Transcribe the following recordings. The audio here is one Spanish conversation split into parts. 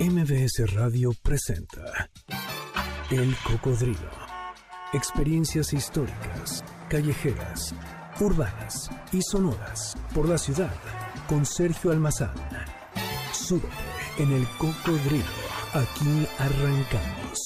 MBS Radio presenta El Cocodrilo. Experiencias históricas, callejeras, urbanas y sonoras por la ciudad con Sergio Almazán. Súbete en El Cocodrilo. Aquí arrancamos.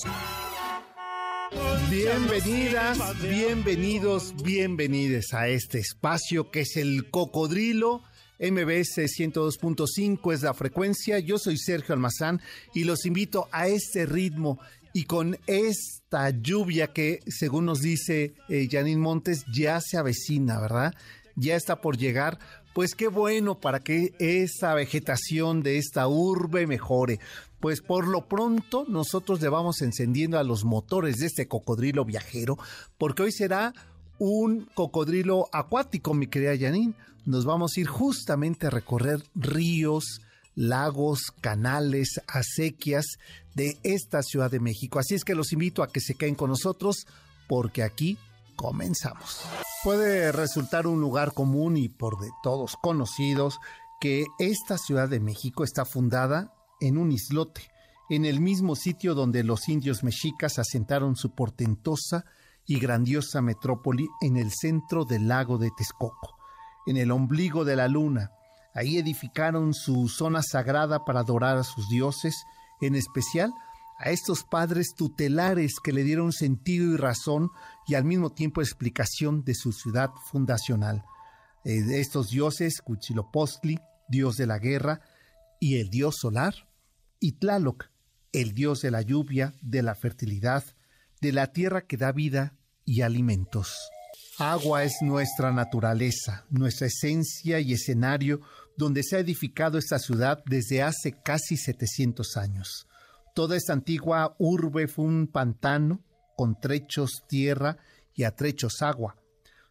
Bienvenidas, bienvenidos, bienvenides a este espacio que es el Cocodrilo. MBS 102.5 es la frecuencia. Yo soy Sergio Almazán y los invito a este ritmo y con esta lluvia que, según nos dice eh, Montes, ya se avecina, ¿verdad? Ya está por llegar. Pues qué bueno para que esa vegetación de esta urbe mejore. Pues por lo pronto nosotros le vamos encendiendo a los motores de este cocodrilo viajero, porque hoy será un cocodrilo acuático, mi querida Janine. Nos vamos a ir justamente a recorrer ríos, lagos, canales, acequias de esta Ciudad de México. Así es que los invito a que se queden con nosotros porque aquí comenzamos. Puede resultar un lugar común y por de todos conocidos que esta Ciudad de México está fundada en un islote, en el mismo sitio donde los indios mexicas asentaron su portentosa y grandiosa metrópoli en el centro del lago de Texcoco, en el ombligo de la luna. Ahí edificaron su zona sagrada para adorar a sus dioses, en especial a estos padres tutelares que le dieron sentido y razón y al mismo tiempo explicación de su ciudad fundacional. Eh, estos dioses, Cuchilopostli, dios de la guerra, y el dios solar, y Tlaloc, el dios de la lluvia, de la fertilidad, de la tierra que da vida y alimentos. Agua es nuestra naturaleza, nuestra esencia y escenario donde se ha edificado esta ciudad desde hace casi 700 años. Toda esta antigua urbe fue un pantano con trechos tierra y a trechos agua.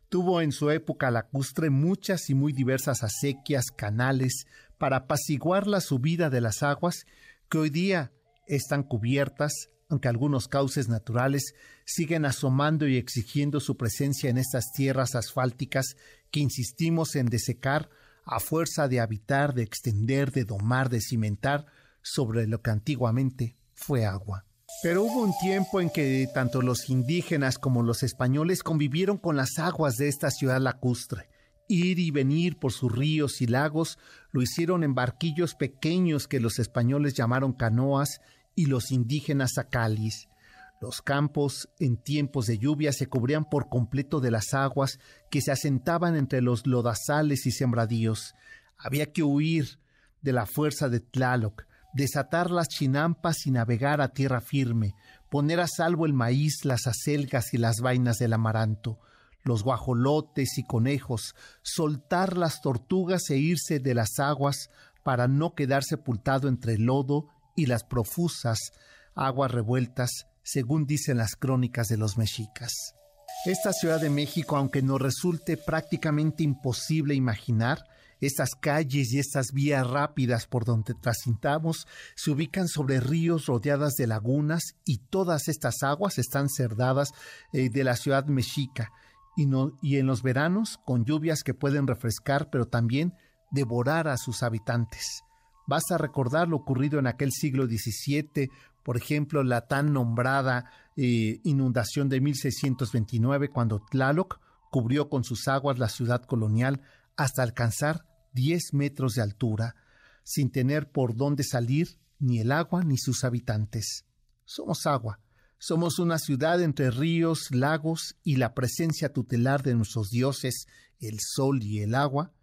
Tuvo en su época lacustre muchas y muy diversas acequias, canales, para apaciguar la subida de las aguas que hoy día están cubiertas, aunque algunos cauces naturales siguen asomando y exigiendo su presencia en estas tierras asfálticas que insistimos en desecar a fuerza de habitar, de extender, de domar, de cimentar sobre lo que antiguamente fue agua. Pero hubo un tiempo en que tanto los indígenas como los españoles convivieron con las aguas de esta ciudad lacustre. Ir y venir por sus ríos y lagos lo hicieron en barquillos pequeños que los españoles llamaron canoas y los indígenas acalis. Los campos en tiempos de lluvia se cubrían por completo de las aguas que se asentaban entre los lodazales y sembradíos. Había que huir de la fuerza de Tlaloc, desatar las chinampas y navegar a tierra firme, poner a salvo el maíz, las acelgas y las vainas del amaranto, los guajolotes y conejos, soltar las tortugas e irse de las aguas para no quedar sepultado entre lodo y las profusas aguas revueltas, según dicen las crónicas de los mexicas. Esta Ciudad de México, aunque nos resulte prácticamente imposible imaginar, estas calles y estas vías rápidas por donde transitamos se ubican sobre ríos rodeadas de lagunas y todas estas aguas están cerdadas eh, de la ciudad mexica y en los veranos con lluvias que pueden refrescar pero también devorar a sus habitantes. Basta recordar lo ocurrido en aquel siglo XVII, por ejemplo, la tan nombrada eh, inundación de 1629, cuando Tlaloc cubrió con sus aguas la ciudad colonial hasta alcanzar 10 metros de altura, sin tener por dónde salir ni el agua ni sus habitantes. Somos agua, somos una ciudad entre ríos, lagos y la presencia tutelar de nuestros dioses, el sol y el agua,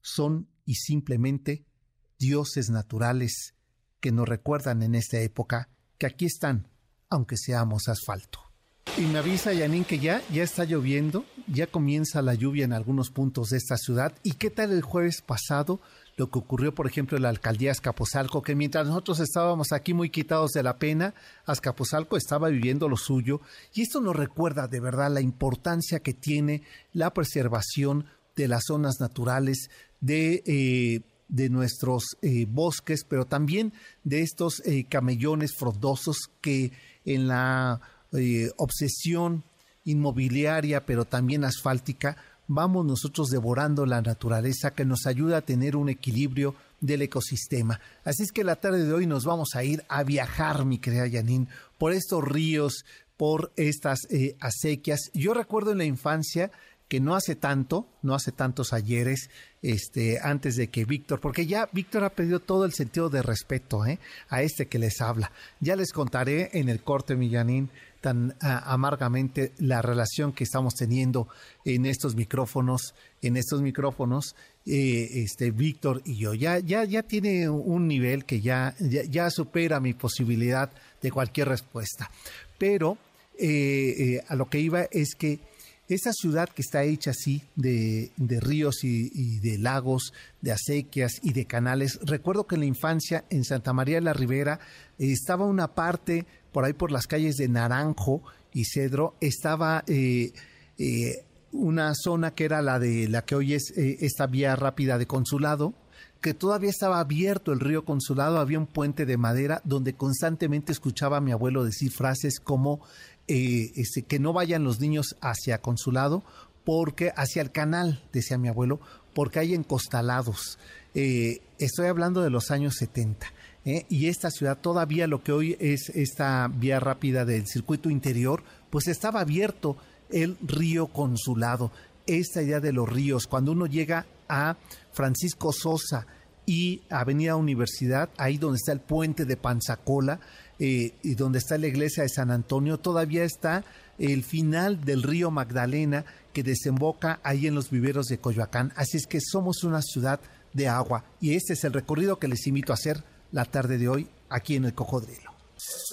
son y simplemente dioses naturales que nos recuerdan en esta época que aquí están, aunque seamos asfalto. Y me avisa Yanin que ya, ya está lloviendo, ya comienza la lluvia en algunos puntos de esta ciudad. ¿Y qué tal el jueves pasado? Lo que ocurrió, por ejemplo, en la alcaldía Azcapotzalco, que mientras nosotros estábamos aquí muy quitados de la pena, Azcapotzalco estaba viviendo lo suyo. Y esto nos recuerda de verdad la importancia que tiene la preservación de las zonas naturales, de eh, de nuestros eh, bosques, pero también de estos eh, camellones frondosos que en la eh, obsesión inmobiliaria, pero también asfáltica, vamos nosotros devorando la naturaleza que nos ayuda a tener un equilibrio del ecosistema. Así es que la tarde de hoy nos vamos a ir a viajar, mi querida Yanin, por estos ríos, por estas acequias. Yo recuerdo en la infancia que no hace tanto, no hace tantos ayeres, este, antes de que Víctor, porque ya Víctor ha perdido todo el sentido de respeto ¿eh? a este que les habla. Ya les contaré en el corte, Millanín, tan amargamente la relación que estamos teniendo en estos micrófonos, en estos micrófonos, eh, este Víctor y yo. Ya, ya, ya tiene un nivel que ya, ya, supera mi posibilidad de cualquier respuesta. Pero eh, a lo que iba es que esa ciudad que está hecha así de, ríos y, de lagos, de acequias y de canales. Recuerdo que en la infancia en Santa María de la Ribera estaba una parte por ahí por las calles de Naranjo y Cedro, estaba eh, eh, una zona que era la de la que hoy es eh, esta vía rápida de consulado que todavía estaba abierto el río Consulado, había un puente de madera donde constantemente escuchaba a mi abuelo decir frases como eh, este, que no vayan los niños hacia Consulado, porque hacia el canal, decía mi abuelo, porque hay encostalados. Eh, estoy hablando de los años 70. ¿eh? Y esta ciudad, todavía lo que hoy es esta vía rápida del circuito interior, pues estaba abierto el río Consulado. Esta idea de los ríos, cuando uno llega a Francisco Sosa y Avenida Universidad, ahí donde está el puente de Panzacola eh, y donde está la iglesia de San Antonio, todavía está el final del río Magdalena que desemboca ahí en los viveros de Coyoacán. Así es que somos una ciudad de agua y este es el recorrido que les invito a hacer la tarde de hoy aquí en el Cocodrilo.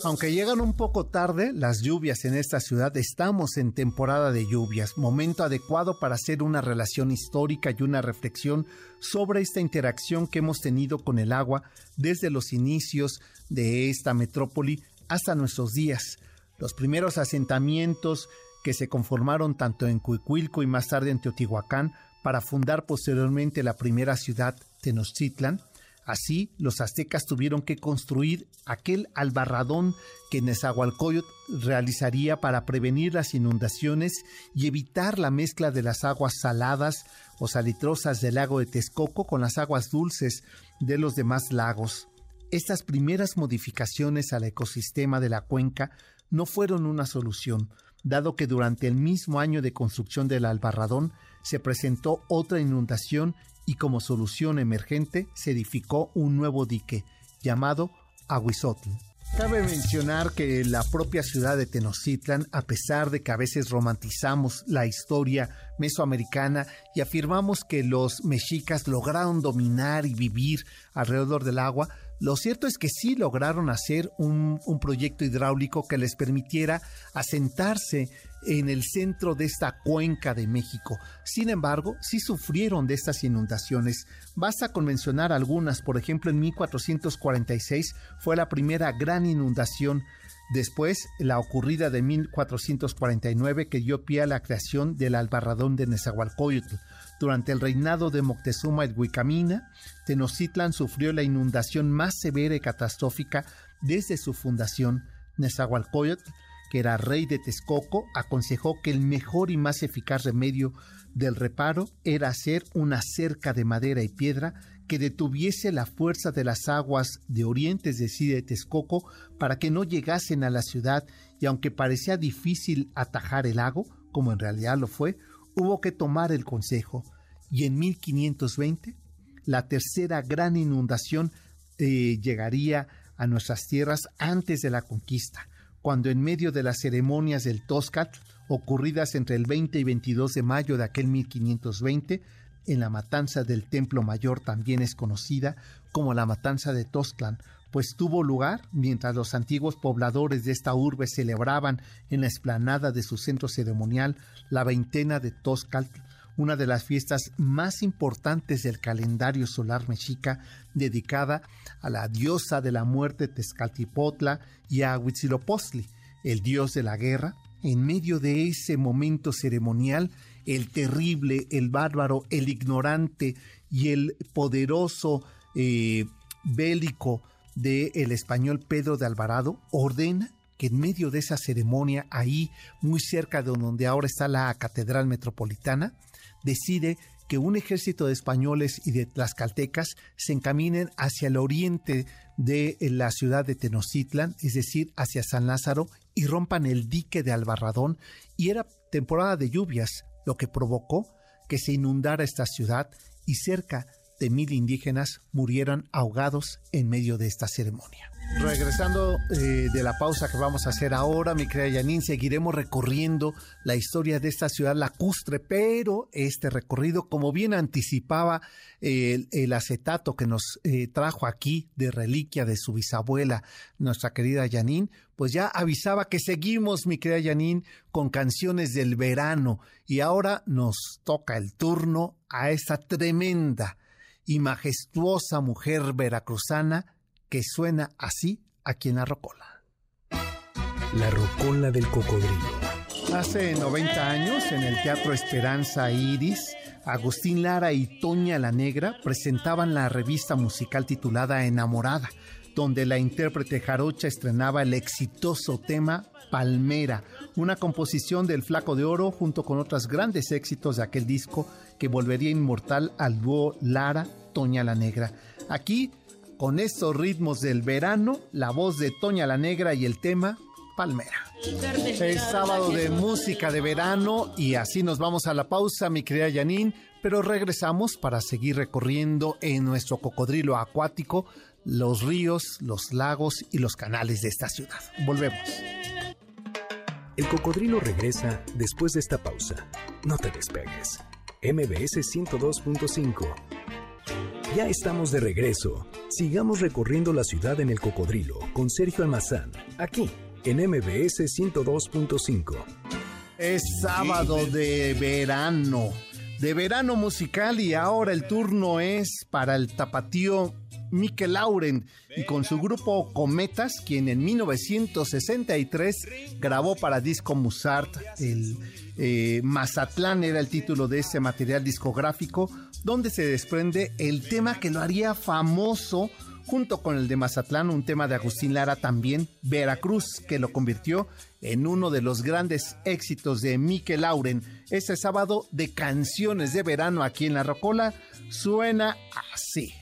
Aunque llegan un poco tarde las lluvias en esta ciudad, estamos en temporada de lluvias, momento adecuado para hacer una relación histórica y una reflexión sobre esta interacción que hemos tenido con el agua desde los inicios de esta metrópoli hasta nuestros días. Los primeros asentamientos que se conformaron tanto en Cuicuilco y más tarde en Teotihuacán para fundar posteriormente la primera ciudad, Tenochtitlan, Así, los aztecas tuvieron que construir aquel albarradón que Nezahualcóyotl realizaría para prevenir las inundaciones y evitar la mezcla de las aguas saladas o salitrosas del lago de Texcoco con las aguas dulces de los demás lagos. Estas primeras modificaciones al ecosistema de la cuenca no fueron una solución, dado que durante el mismo año de construcción del albarradón se presentó otra inundación y como solución emergente se edificó un nuevo dique llamado Aguizotl. Cabe mencionar que la propia ciudad de Tenochtitlan, a pesar de que a veces romantizamos la historia mesoamericana y afirmamos que los mexicas lograron dominar y vivir alrededor del agua, lo cierto es que sí lograron hacer un, proyecto hidráulico que les permitiera asentarse en el centro de esta cuenca de México. Sin embargo, sí sufrieron de estas inundaciones. Basta con mencionar algunas, por ejemplo, en 1446 fue la primera gran inundación Después, la ocurrida de 1449 que dio pie a la creación del albarradón de Nezahualcóyotl. Durante el reinado de Moctezuma el Huicamina, Tenochtitlan sufrió la inundación más severa y catastrófica desde su fundación. Nezahualcóyotl que era rey de Texcoco, aconsejó que el mejor y más eficaz remedio del reparo era hacer una cerca de madera y piedra que detuviese la fuerza de las aguas de oriente, es decir, de Texcoco, para que no llegasen a la ciudad y aunque parecía difícil atajar el lago, como en realidad lo fue, hubo que tomar el consejo. Y en 1520, la tercera gran inundación eh, llegaría a nuestras tierras antes de la conquista cuando en medio de las ceremonias del Toscat, ocurridas entre el 20 y 22 de mayo de aquel 1520, en la matanza del Templo Mayor también es conocida como la matanza de Tosclan, pues tuvo lugar mientras los antiguos pobladores de esta urbe celebraban en la explanada de su centro ceremonial la veintena de Toscatl, una de las fiestas más importantes del calendario solar mexica, dedicada a la diosa de la muerte Tezcatlipoca y a Huitzilopochtli, el dios de la guerra. En medio de ese momento ceremonial, el terrible, el bárbaro, el ignorante y el poderoso eh, bélico del español Pedro de Alvarado ordena que en medio de esa ceremonia, ahí muy cerca de donde ahora está la Catedral Metropolitana, decide que un ejército de españoles y de tlaxcaltecas se encaminen hacia el oriente de la ciudad de Tenochtitlan, es decir, hacia San Lázaro, y rompan el dique de Albarradón, y era temporada de lluvias, lo que provocó que se inundara esta ciudad y cerca de mil indígenas murieran ahogados en medio de esta ceremonia. Regresando eh, de la pausa que vamos a hacer ahora, mi querida Yanin, seguiremos recorriendo la historia de esta ciudad lacustre, pero este recorrido, como bien anticipaba el, acetato que nos eh, trajo aquí de reliquia de su bisabuela, nuestra querida Yanin, pues ya avisaba que seguimos, mi querida Yanin, con canciones del verano y ahora nos toca el turno a esta tremenda y majestuosa mujer veracruzana que suena así aquí en la Rocola. La Rocola del Cocodrilo. Hace 90 años, en el Teatro Esperanza Iris, Agustín Lara y Toña la Negra presentaban la revista musical titulada Enamorada, donde la intérprete jarocha estrenaba el exitoso tema Palmera, una composición del Flaco de Oro junto con otros grandes éxitos de aquel disco que volvería inmortal al dúo Lara Toña la Negra. Aquí con estos ritmos del verano, la voz de Toña la Negra y el tema Palmera. Es sábado de música de verano y así nos vamos a la pausa, mi querida Janine, pero regresamos para seguir recorriendo en nuestro cocodrilo acuático los ríos, los lagos y los canales de esta ciudad. Volvemos. El cocodrilo regresa después de esta pausa. No te despegues. MBS 102.5 ya estamos de regreso. Sigamos recorriendo la ciudad en el cocodrilo con Sergio Almazán, aquí en MBS 102.5. Es sábado de verano, de verano musical y ahora el turno es para el tapatío Mikel Lauren y con su grupo Cometas, quien en 1963 grabó para Disco Musart el eh, Mazatlán era el título de ese material discográfico, donde se desprende el tema que lo haría famoso junto con el de Mazatlán, un tema de Agustín Lara también, Veracruz, que lo convirtió en uno de los grandes éxitos de Mikel Lauren. Este sábado de canciones de verano aquí en La Rocola suena así.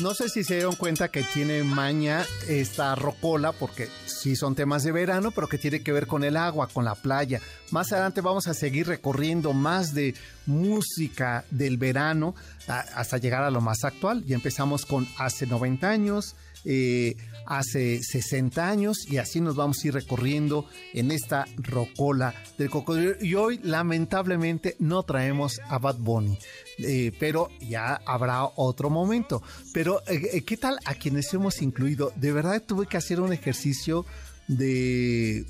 No sé si se dieron cuenta que tiene maña esta rocola, porque sí son temas de verano, pero que tiene que ver con el agua, con la playa. Más adelante vamos a seguir recorriendo más de música del verano hasta llegar a lo más actual. Ya empezamos con hace 90 años, eh, hace 60 años y así nos vamos a ir recorriendo en esta rocola del cocodrilo. Y hoy lamentablemente no traemos a Bad Bunny. Eh, pero ya habrá otro momento. Pero, eh, eh, ¿qué tal a quienes hemos incluido? De verdad tuve que hacer un ejercicio de,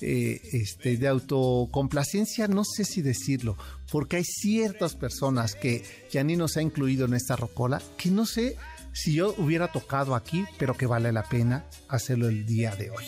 este, de autocomplacencia, no sé si decirlo, porque hay ciertas personas que ya ni nos ha incluido en esta rocola, que no sé si yo hubiera tocado aquí, pero que vale la pena hacerlo el día de hoy.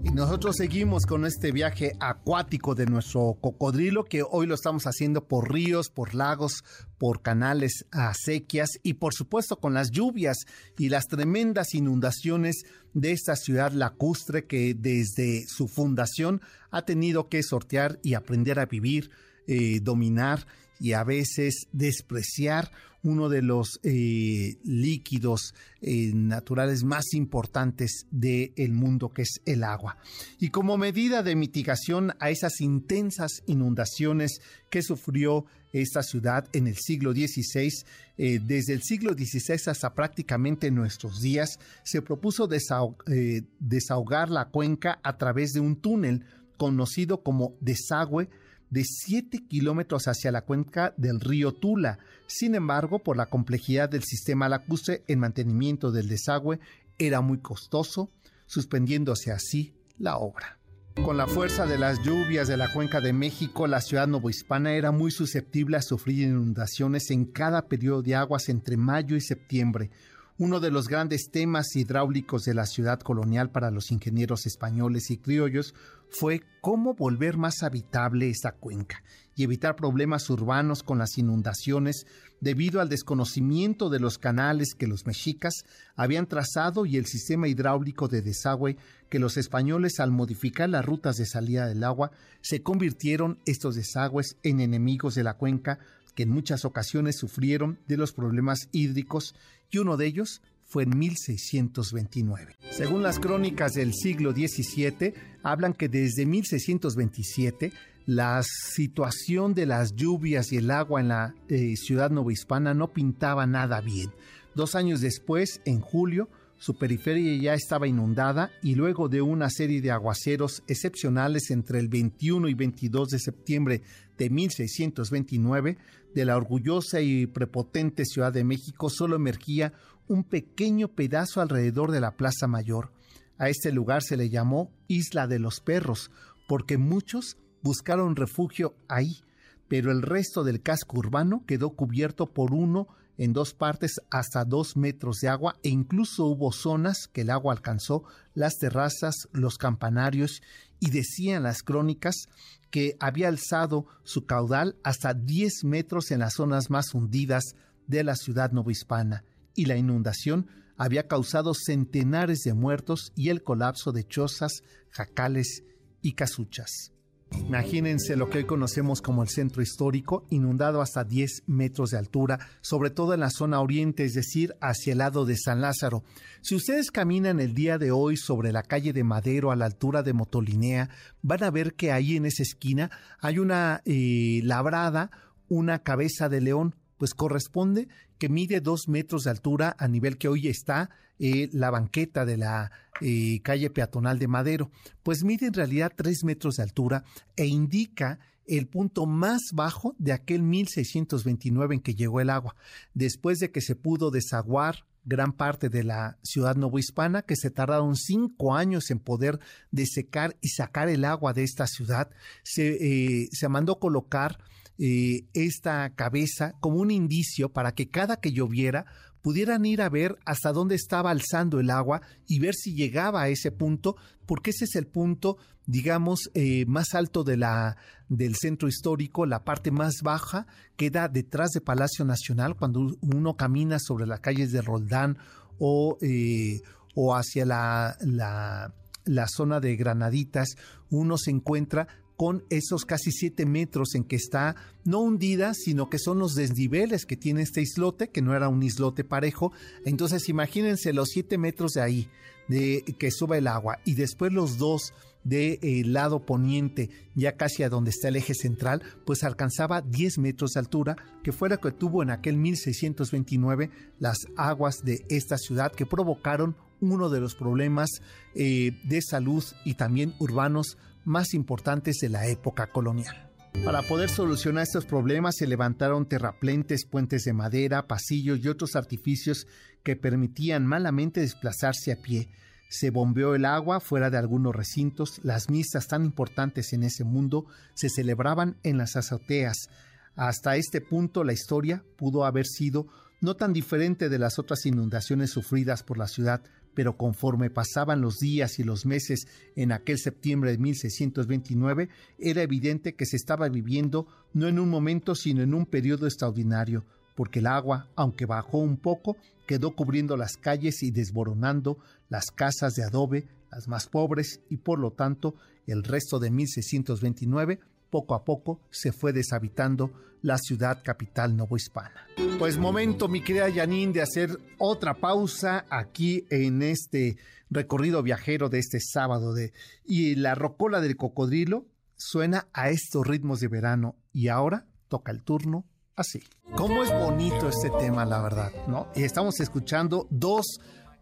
Nosotros seguimos con este viaje acuático de nuestro cocodrilo que hoy lo estamos haciendo por ríos, por lagos, por canales, acequias y por supuesto con las lluvias y las tremendas inundaciones de esta ciudad lacustre que desde su fundación ha tenido que sortear y aprender a vivir, eh, dominar y a veces despreciar uno de los eh, líquidos eh, naturales más importantes del mundo, que es el agua. Y como medida de mitigación a esas intensas inundaciones que sufrió esta ciudad en el siglo XVI, eh, desde el siglo XVI hasta prácticamente nuestros días, se propuso desahogar la cuenca a través de un túnel conocido como desagüe de 7 kilómetros hacia la cuenca del río Tula. Sin embargo, por la complejidad del sistema lacustre, el mantenimiento del desagüe era muy costoso, suspendiéndose así la obra. Con la fuerza de las lluvias de la cuenca de México, la ciudad novohispana era muy susceptible a sufrir inundaciones en cada periodo de aguas entre mayo y septiembre. Uno de los grandes temas hidráulicos de la ciudad colonial para los ingenieros españoles y criollos fue cómo volver más habitable esta cuenca y evitar problemas urbanos con las inundaciones debido al desconocimiento de los canales que los mexicas habían trazado y el sistema hidráulico de desagüe que los españoles al modificar las rutas de salida del agua se convirtieron estos desagües en enemigos de la cuenca que en muchas ocasiones sufrieron de los problemas hídricos y uno de ellos fue en 1629. Según las crónicas del siglo XVII, hablan que desde 1627 la situación de las lluvias y el agua en la eh, ciudad novohispana no pintaba nada bien. Dos años después, en julio, su periferia ya estaba inundada y luego de una serie de aguaceros excepcionales entre el 21 y 22 de septiembre de 1629, de la orgullosa y prepotente Ciudad de México solo emergía un pequeño pedazo alrededor de la Plaza Mayor. A este lugar se le llamó Isla de los Perros, porque muchos buscaron refugio ahí, pero el resto del casco urbano quedó cubierto por uno en dos partes hasta dos metros de agua e incluso hubo zonas que el agua alcanzó las terrazas, los campanarios y decían las crónicas que había alzado su caudal hasta 10 metros en las zonas más hundidas de la ciudad novohispana y la inundación había causado centenares de muertos y el colapso de chozas, jacales y casuchas. Imagínense lo que hoy conocemos como el centro histórico, inundado hasta 10 metros de altura, sobre todo en la zona oriente, es decir, hacia el lado de San Lázaro. Si ustedes caminan el día de hoy sobre la calle de Madero a la altura de Motolinea, van a ver que ahí en esa esquina hay una eh, labrada, una cabeza de león, pues corresponde que mide dos metros de altura a nivel que hoy está eh, la banqueta de la eh, calle peatonal de Madero. Pues mide en realidad tres metros de altura e indica el punto más bajo de aquel 1629 en que llegó el agua, después de que se pudo desaguar gran parte de la ciudad novohispana, que se tardaron cinco años en poder desecar y sacar el agua de esta ciudad, se, eh, se mandó colocar eh, esta cabeza como un indicio para que cada que lloviera pudieran ir a ver hasta dónde estaba alzando el agua y ver si llegaba a ese punto, porque ese es el punto, digamos, eh, más alto de la, del centro histórico, la parte más baja queda detrás de Palacio Nacional, cuando uno camina sobre las calles de Roldán o, eh, o hacia la, la, la zona de Granaditas, uno se encuentra con esos casi siete metros en que está no hundida, sino que son los desniveles que tiene este islote, que no era un islote parejo. Entonces imagínense los siete metros de ahí, de que sube el agua, y después los dos del de, lado poniente, ya casi a donde está el eje central, pues alcanzaba 10 metros de altura, que fue lo que tuvo en aquel 1629 las aguas de esta ciudad que provocaron uno de los problemas eh, de salud y también urbanos más importantes de la época colonial. Para poder solucionar estos problemas se levantaron terraplentes, puentes de madera, pasillos y otros artificios que permitían malamente desplazarse a pie. Se bombeó el agua fuera de algunos recintos, las misas tan importantes en ese mundo se celebraban en las azoteas. Hasta este punto la historia pudo haber sido no tan diferente de las otras inundaciones sufridas por la ciudad, pero conforme pasaban los días y los meses en aquel septiembre de 1629, era evidente que se estaba viviendo no en un momento, sino en un periodo extraordinario, porque el agua, aunque bajó un poco, quedó cubriendo las calles y desboronando las casas de adobe, las más pobres, y por lo tanto el resto de 1629 poco a poco se fue deshabitando la ciudad capital novohispana. Pues momento, mi querida Janine, de hacer otra pausa aquí en este recorrido viajero de este sábado. De, y la rocola del cocodrilo suena a estos ritmos de verano. Y ahora toca el turno así. ¿Cómo es bonito este tema, la verdad? ¿no? Y estamos escuchando dos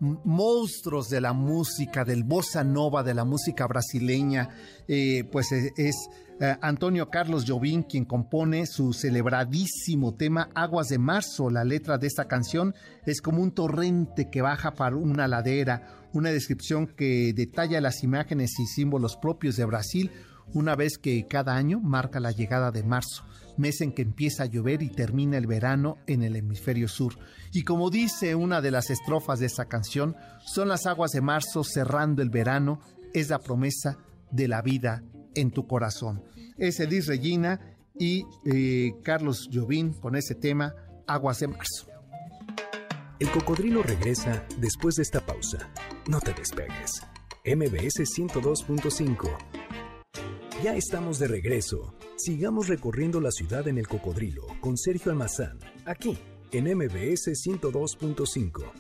monstruos de la música, del bossa nova, de la música brasileña, eh, pues es, eh, Antonio Carlos Jobim quien compone su celebradísimo tema Aguas de Marzo. La letra de esta canción es como un torrente que baja para una ladera, una descripción que detalla las imágenes y símbolos propios de Brasil, una vez que cada año marca la llegada de marzo, mes en que empieza a llover y termina el verano en el hemisferio sur. Y como dice una de las estrofas de esta canción, son las aguas de marzo cerrando el verano, es la promesa de la vida en tu corazón. Es Elis Regina y eh, Carlos Jovín con ese tema, Aguas de Marzo. El cocodrilo regresa después de esta pausa. No te despegues. MBS 102.5. Ya estamos de regreso. Sigamos recorriendo la ciudad en el cocodrilo con Sergio Almazán, aquí en MBS 102.5.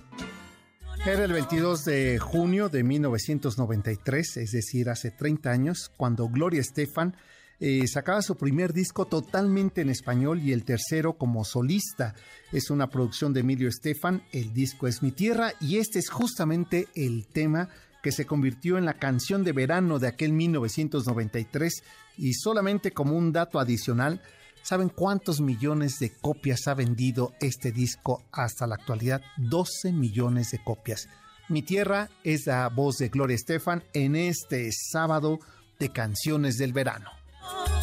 Era el 22 de junio de 1993, es decir, hace 30 años, cuando Gloria Estefan eh, sacaba su primer disco totalmente en español y el tercero como solista. Es una producción de Emilio Estefan, el disco es Mi Tierra y este es justamente el tema que se convirtió en la canción de verano de aquel 1993 y solamente como un dato adicional, ¿saben cuántos millones de copias ha vendido este disco hasta la actualidad? 12 millones de copias. Mi tierra es la voz de Gloria Estefan en este sábado de canciones del verano.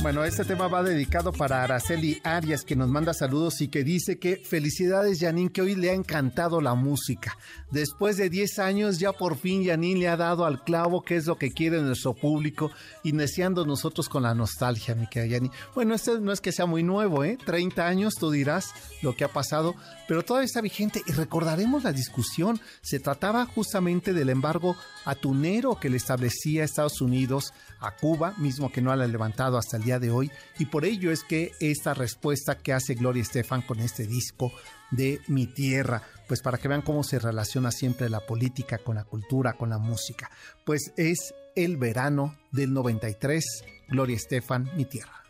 Bueno, este tema va dedicado para Araceli Arias, que nos manda saludos y que dice que felicidades, Janine, que hoy le ha encantado la música. Después de 10 años, ya por fin Janine le ha dado al clavo qué es lo que quiere nuestro público, iniciando nosotros con la nostalgia, mi querida Janine. Bueno, esto no es que sea muy nuevo, ¿eh? 30 años, tú dirás lo que ha pasado, pero todavía está vigente y recordaremos la discusión. Se trataba justamente del embargo atunero que le establecía Estados Unidos a Cuba, mismo que no la ha levantado hasta el día de hoy, y por ello es que esta respuesta que hace Gloria Estefan con este disco de Mi Tierra, pues para que vean cómo se relaciona siempre la política con la cultura, con la música, pues es el verano del 93, Gloria Estefan, Mi Tierra.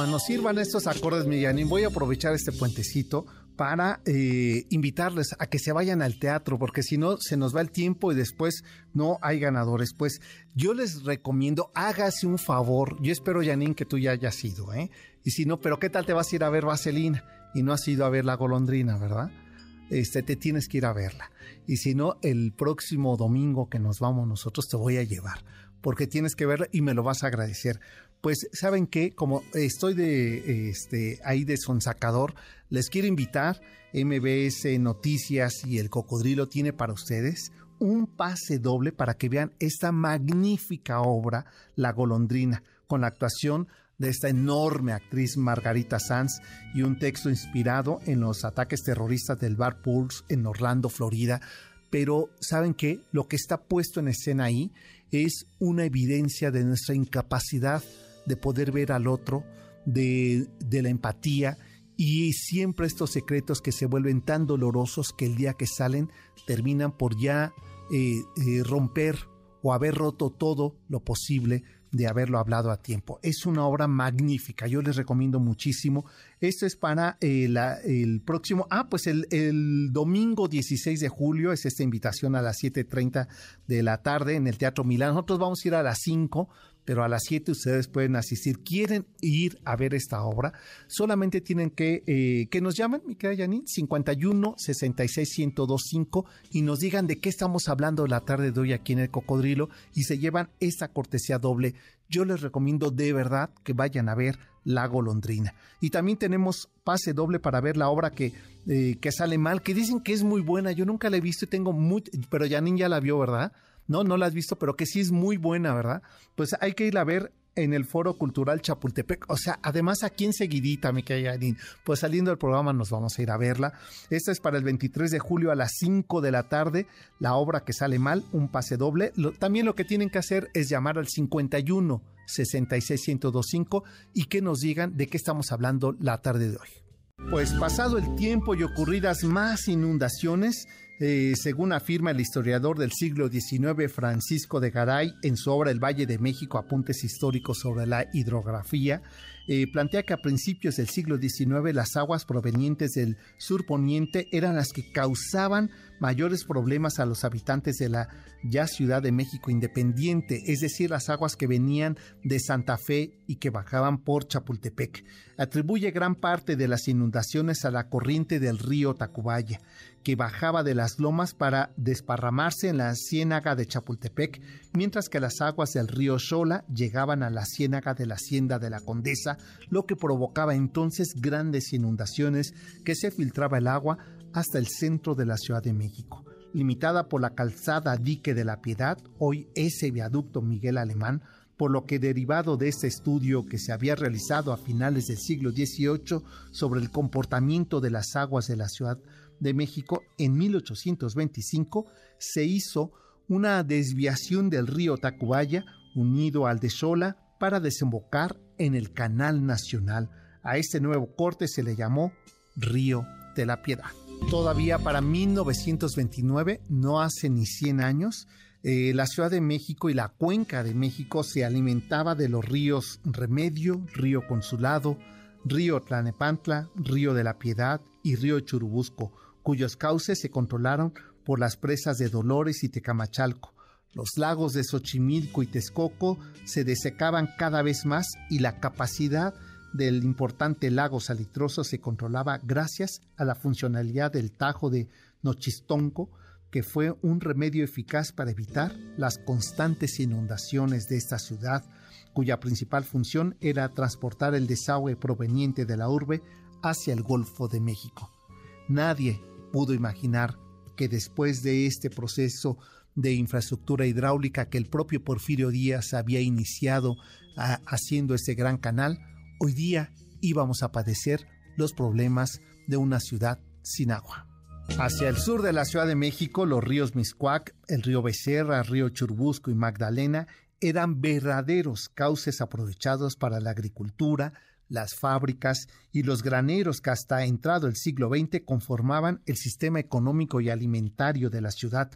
Cuando sirvan estos acordes, Millanín, voy a aprovechar este puentecito para eh, invitarles a que se vayan al teatro, porque si no, se nos va el tiempo y después no hay ganadores. Pues yo les recomiendo, hágase un favor. Yo espero, Janine, que tú ya hayas ido, ¿eh? Y si no, pero ¿qué tal te vas a ir a ver Vaselina? Y no has ido a ver la golondrina, ¿verdad? Este, te tienes que ir a verla. Y si no, el próximo domingo que nos vamos nosotros te voy a llevar, porque tienes que verla y me lo vas a agradecer pues saben que como estoy de este ahí de sonsacador, les quiero invitar MBS Noticias y el Cocodrilo tiene para ustedes un pase doble para que vean esta magnífica obra La Golondrina con la actuación de esta enorme actriz Margarita Sanz y un texto inspirado en los ataques terroristas del Bar Pulse en Orlando, Florida. Pero ¿saben qué? Lo que está puesto en escena ahí es una evidencia de nuestra incapacidad de poder ver al otro, de, la empatía y siempre estos secretos que se vuelven tan dolorosos que el día que salen terminan por ya eh, eh, romper o haber roto todo lo posible de haberlo hablado a tiempo. Es una obra magnífica, yo les recomiendo muchísimo. Esto es para eh, el próximo, ah, pues el, el, domingo 16 de julio es esta invitación a las 7.30 de la tarde en el Teatro Milán. Nosotros vamos a ir a las 5 pero a las 7 ustedes pueden asistir. ¿Quieren ir a ver esta obra? Solamente tienen que eh, que nos llamen, mi querida Janine, 51 66 1025 y nos digan de qué estamos hablando la tarde de hoy aquí en el Cocodrilo y se llevan esta cortesía doble. Yo les recomiendo de verdad que vayan a ver La Golondrina. Y también tenemos pase doble para ver la obra que, eh, que sale mal, que dicen que es muy buena. Yo nunca la he visto y tengo muy... Pero Janine ya la vio, ¿verdad? No, no la has visto, pero que sí es muy buena, ¿verdad? Pues hay que ir a ver en el Foro Cultural Chapultepec. O sea, además aquí enseguidita, mi querida pues saliendo del programa nos vamos a ir a verla. Esta es para el 23 de julio a las 5 de la tarde, la obra que sale mal, un pase doble. también lo que tienen que hacer es llamar al 51 66 1025 y que nos digan de qué estamos hablando la tarde de hoy. Pues pasado el tiempo y ocurridas más inundaciones, eh, según afirma el historiador del siglo XIX Francisco de Garay en su obra El Valle de México, apuntes históricos sobre la hidrografía, eh, plantea que a principios del siglo XIX las aguas provenientes del sur poniente eran las que causaban mayores problemas a los habitantes de la ya Ciudad de México independiente, es decir, las aguas que venían de Santa Fe y que bajaban por Chapultepec. Atribuye gran parte de las inundaciones a la corriente del río Tacubaya, que bajaba de las lomas para desparramarse en la ciénaga de Chapultepec, mientras que las aguas del río Xola llegaban a la ciénaga de la hacienda de la Condesa, lo que provocaba entonces grandes inundaciones que se filtraba el agua hasta el centro de la Ciudad de México. Limitada por la calzada Dique de la Piedad, hoy ese viaducto Miguel Alemán, por lo que derivado de este estudio que se había realizado a finales del siglo XVIII sobre el comportamiento de las aguas de la Ciudad de México, en 1825 se hizo una desviación del río Tacubaya unido al de Sola para desembocar en el Canal Nacional. A este nuevo corte se le llamó Río de la Piedad. Todavía para 1929, no hace ni 100 años, eh, la Ciudad de México y la Cuenca de México se alimentaba de los ríos Remedio, Río Consulado, Río Tlanepantla, Río de la Piedad y Río Churubusco, cuyos cauces se controlaron por las presas de Dolores y Tecamachalco. Los lagos de Xochimilco y Texcoco se desecaban cada vez más y la capacidad del importante lago salitroso se controlaba gracias a la funcionalidad del Tajo de Nochistonco, que fue un remedio eficaz para evitar las constantes inundaciones de esta ciudad, cuya principal función era transportar el desagüe proveniente de la urbe hacia el Golfo de México. Nadie pudo imaginar que después de este proceso de infraestructura hidráulica que el propio Porfirio Díaz había iniciado haciendo ese gran canal, hoy día íbamos a padecer los problemas de una ciudad sin agua. Hacia el sur de la Ciudad de México, los ríos Miscuac, el río Becerra, el río Churbusco y Magdalena eran verdaderos cauces aprovechados para la agricultura, las fábricas y los graneros que hasta entrado el siglo XX conformaban el sistema económico y alimentario de la ciudad.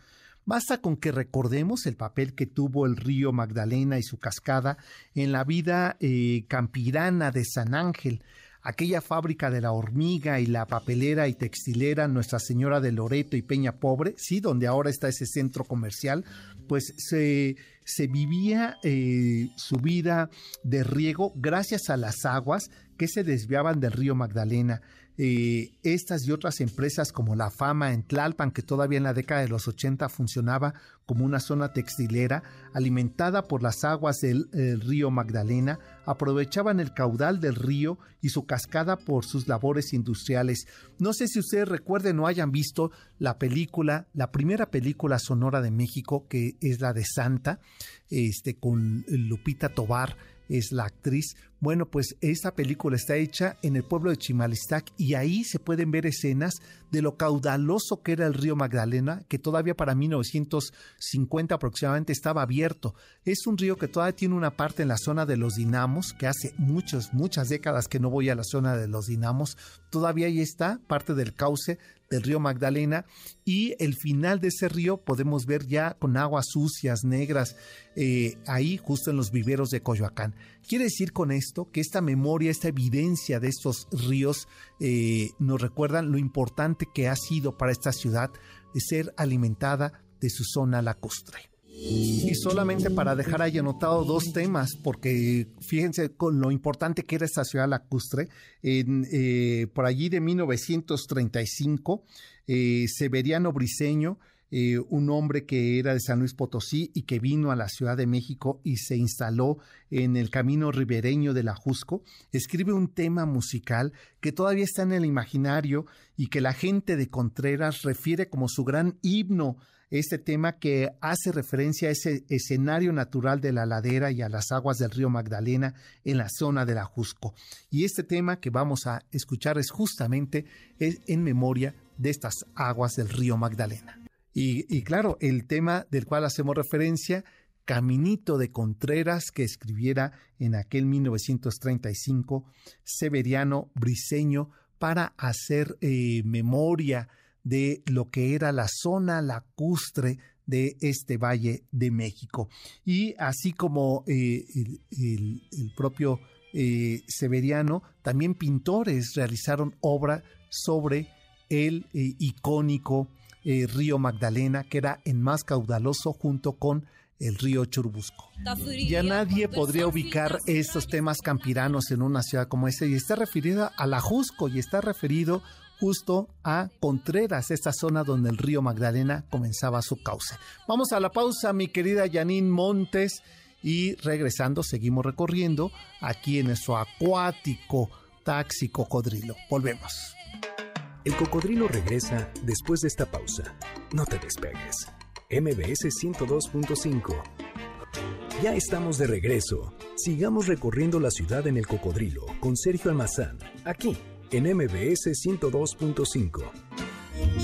Basta con que recordemos el papel que tuvo el río Magdalena y su cascada en la vida eh, campirana de San Ángel, aquella fábrica de la hormiga y la papelera y textilera Nuestra Señora de Loreto y Peña Pobre, sí, donde ahora está ese centro comercial, pues se, se vivía eh, su vida de riego gracias a las aguas que se desviaban del río Magdalena. Eh, estas y otras empresas como La Fama en Tlalpan, que todavía en la década de los 80 funcionaba como una zona textilera, alimentada por las aguas del río Magdalena, aprovechaban el caudal del río y su cascada por sus labores industriales. No sé si ustedes recuerden o hayan visto la película, la primera película sonora de México, que es la de Santa, este, con Lupita Tobar es la actriz. Bueno, pues esta película está hecha en el pueblo de Chimalistac y ahí se pueden ver escenas de lo caudaloso que era el río Magdalena, que todavía para 1950 aproximadamente estaba abierto. Es un río que todavía tiene una parte en la zona de los dinamos, que hace muchas, muchas décadas que no voy a la zona de los dinamos. Todavía ahí está parte del cauce del río Magdalena y el final de ese río podemos ver ya con aguas sucias, negras, eh, ahí justo en los viveros de Coyoacán. Quiere decir con esto que esta memoria, esta evidencia de estos ríos eh, nos recuerdan lo importante que ha sido para esta ciudad de ser alimentada de su zona lacustre. Y solamente para dejar ahí anotado dos temas, porque fíjense con lo importante que era esta ciudad lacustre, eh, por allí de 1935, eh, Severiano Briseño, eh, un hombre que era de San Luis Potosí y que vino a la Ciudad de México y se instaló en el camino ribereño de la Jusco, escribe un tema musical que todavía está en el imaginario y que la gente de Contreras refiere como su gran himno este tema que hace referencia a ese escenario natural de la ladera y a las aguas del río Magdalena en la zona de la Jusco. Y este tema que vamos a escuchar es justamente en memoria de estas aguas del río Magdalena. Y, y claro, el tema del cual hacemos referencia Caminito de Contreras que escribiera en aquel 1935 Severiano Briseño para hacer eh, memoria de lo que era la zona lacustre de este Valle de México. Y así como eh, el, propio eh, Severiano, también pintores realizaron obra sobre el eh, icónico río Magdalena, que era el más caudaloso junto con el río Churubusco. Ya nadie podría ubicar estos temas campiranos en una ciudad como esta y está referido a la Jusco y está referido justo a Contreras, esta zona donde el río Magdalena comenzaba su cauce. Vamos a la pausa, mi querida Janine Montes, y regresando seguimos recorriendo aquí en nuestro acuático taxi cocodrilo. Volvemos. El cocodrilo regresa después de esta pausa. No te despegues. MBS 102.5. Ya estamos de regreso. Sigamos recorriendo la ciudad en el cocodrilo con Sergio Almazán, aquí en MBS 102.5.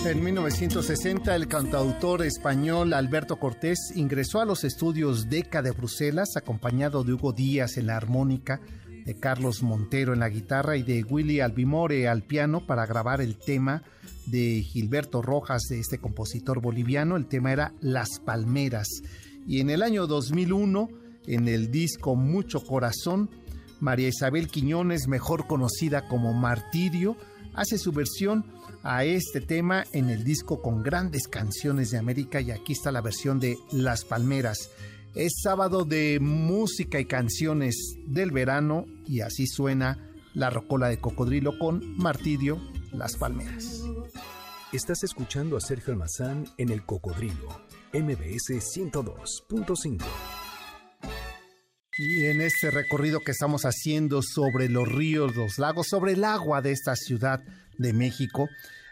En 1960, el cantautor español Alberto Cortés ingresó a los estudios DECA de Bruselas, acompañado de Hugo Díaz en la armónica, de Carlos Montero en la guitarra y de Willy Albimore al piano para grabar el tema de Gilberto Rojas, de este compositor boliviano. El tema era Las Palmeras. Y en el año 2001, en el disco Mucho Corazón, María Isabel Quiñones, mejor conocida como Martirio, hace su versión a este tema en el disco con grandes canciones de América y aquí está la versión de Las Palmeras. Es sábado de música y canciones del verano y así suena la rocola de cocodrilo con Martirio Las Palmeras. Estás escuchando a Sergio Almazán en el cocodrilo, MBS 102.5. Y en este recorrido que estamos haciendo sobre los ríos, los lagos, sobre el agua de esta ciudad de México,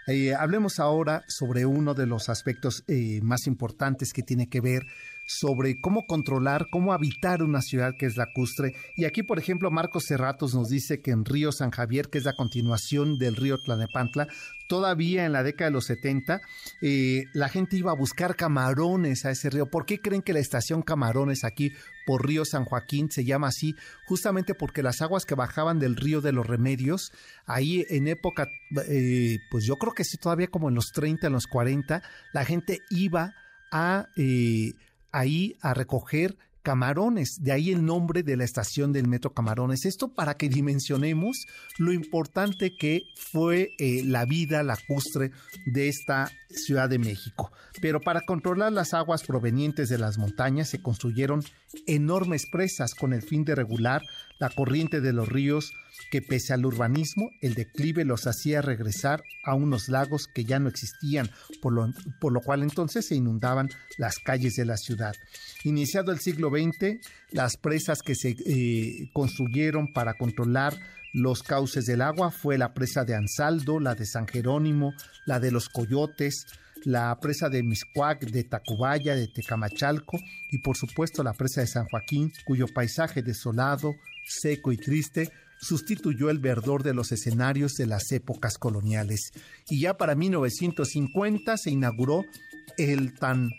eh, hablemos ahora sobre uno de los aspectos eh, más importantes que tiene que ver sobre cómo controlar, cómo habitar una ciudad que es lacustre. Y aquí, por ejemplo, Marcos Cerratos nos dice que en Río San Javier, que es la continuación del río Tlanepantla, todavía en la década de los 70, eh, la gente iba a buscar camarones a ese río. ¿Por qué creen que la estación Camarones aquí por Río San Joaquín se llama así? Justamente porque las aguas que bajaban del río de los Remedios, ahí en época, eh, pues yo creo que sí, todavía como en los 30, en los 40, la gente iba a... Eh, ahí a recoger Camarones, de ahí el nombre de la estación del Metro Camarones. Esto para que dimensionemos lo importante que fue eh, la vida lacustre de esta Ciudad de México. Pero para controlar las aguas provenientes de las montañas se construyeron enormes presas con el fin de regular la corriente de los ríos que pese al urbanismo, el declive los hacía regresar a unos lagos que ya no existían, por lo, por lo cual entonces se inundaban las calles de la ciudad. Iniciado el siglo XX, las presas que se eh, construyeron para controlar los cauces del agua fue la presa de Ansaldo, la de San Jerónimo, la de los Coyotes, la presa de Miscuac, de Tacubaya, de Tecamachalco y por supuesto la presa de San Joaquín, cuyo paisaje desolado, seco y triste sustituyó el verdor de los escenarios de las épocas coloniales. Y ya para 1950 se inauguró el tan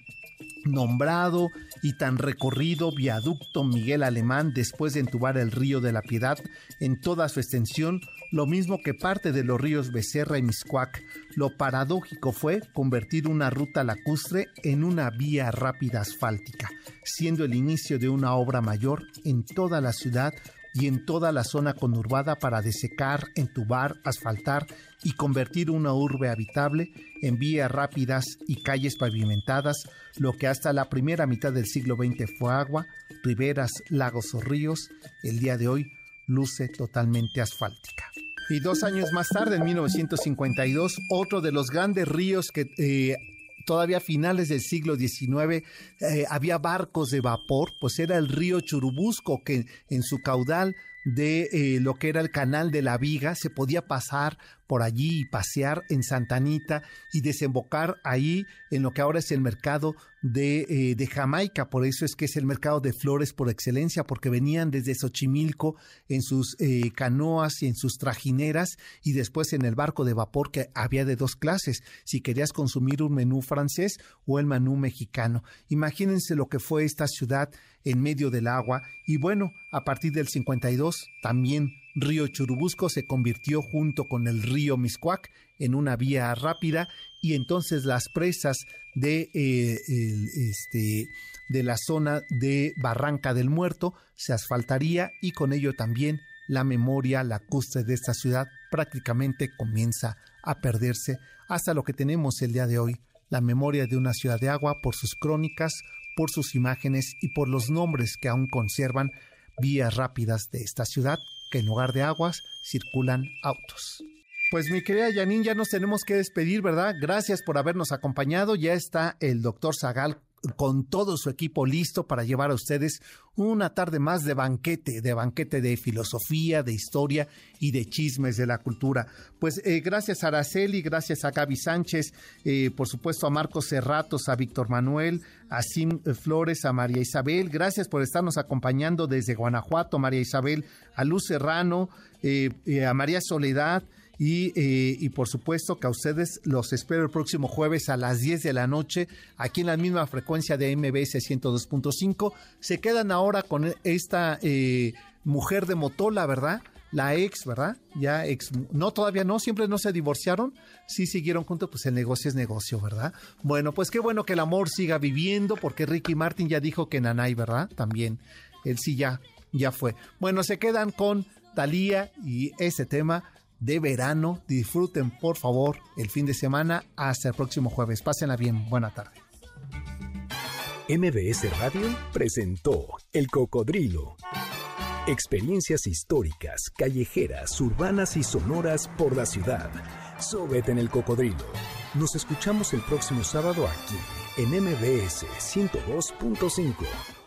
nombrado y tan recorrido viaducto Miguel Alemán después de entubar el río de la Piedad en toda su extensión, lo mismo que parte de los ríos Becerra y Miscuac. Lo paradójico fue convertir una ruta lacustre en una vía rápida asfáltica, siendo el inicio de una obra mayor en toda la ciudad y en toda la zona conurbada para desecar, entubar, asfaltar y convertir una urbe habitable en vías rápidas y calles pavimentadas, lo que hasta la primera mitad del siglo XX fue agua, riberas, lagos o ríos, el día de hoy luce totalmente asfáltica. Y dos años más tarde, en 1952, otro de los grandes ríos que eh, todavía a finales del siglo XIX eh, había barcos de vapor, pues era el río Churubusco que en su caudal de eh, lo que era el canal de la Viga, se podía pasar por allí y pasear en Santanita y desembocar ahí en lo que ahora es el mercado de, eh, de, Jamaica. Por eso es que es el mercado de flores por excelencia, porque venían desde Xochimilco en sus eh, canoas y en sus trajineras y después en el barco de vapor que había de dos clases, si querías consumir un menú francés o el menú mexicano. Imagínense lo que fue esta ciudad en medio del agua y bueno, a partir del 52 también río Churubusco se convirtió junto con el río Miscuac en una vía rápida y entonces las presas de, eh, este, de la zona de Barranca del Muerto se asfaltaría y con ello también la memoria lacustre de esta ciudad prácticamente comienza a perderse. Hasta lo que tenemos el día de hoy la memoria de una ciudad de agua por sus crónicas, por sus imágenes y por los nombres que aún conservan vías rápidas de esta ciudad, que en lugar de aguas circulan autos. Pues mi querida Janine, ya nos tenemos que despedir, ¿verdad? Gracias por habernos acompañado. Ya está el doctor Zagal con todo su equipo listo para llevar a ustedes una tarde más de banquete, de banquete de filosofía, de historia y de chismes de la cultura. Pues eh, gracias a Araceli, gracias a Gaby Sánchez, eh, por supuesto a Marcos Serratos, a Víctor Manuel, a Sim Flores, a María Isabel, gracias por estarnos acompañando desde Guanajuato, María Isabel, a Luz Serrano, eh, a María Soledad, eh, y, por supuesto que a ustedes los espero el próximo jueves a las 10 de la noche, aquí en la misma frecuencia de MBS 102.5. Se quedan ahora con esta eh, mujer de Motola, ¿verdad? La ex, ¿verdad? Ya ex, no, todavía no, siempre no se divorciaron, sí siguieron juntos, pues el negocio es negocio, ¿verdad? Bueno, pues qué bueno que el amor siga viviendo, porque Ricky Martin ya dijo que Nanay, ¿verdad? También, él sí ya, ya fue. Bueno, se quedan con Talía y ese tema de verano. Disfruten por favor el fin de semana. Hasta el próximo jueves. Pásenla bien. Buena tarde. MBS Radio presentó El Cocodrilo. Experiencias históricas, callejeras, urbanas y sonoras por la ciudad. Súbete en el cocodrilo. Nos escuchamos el próximo sábado aquí en MBS 102.5.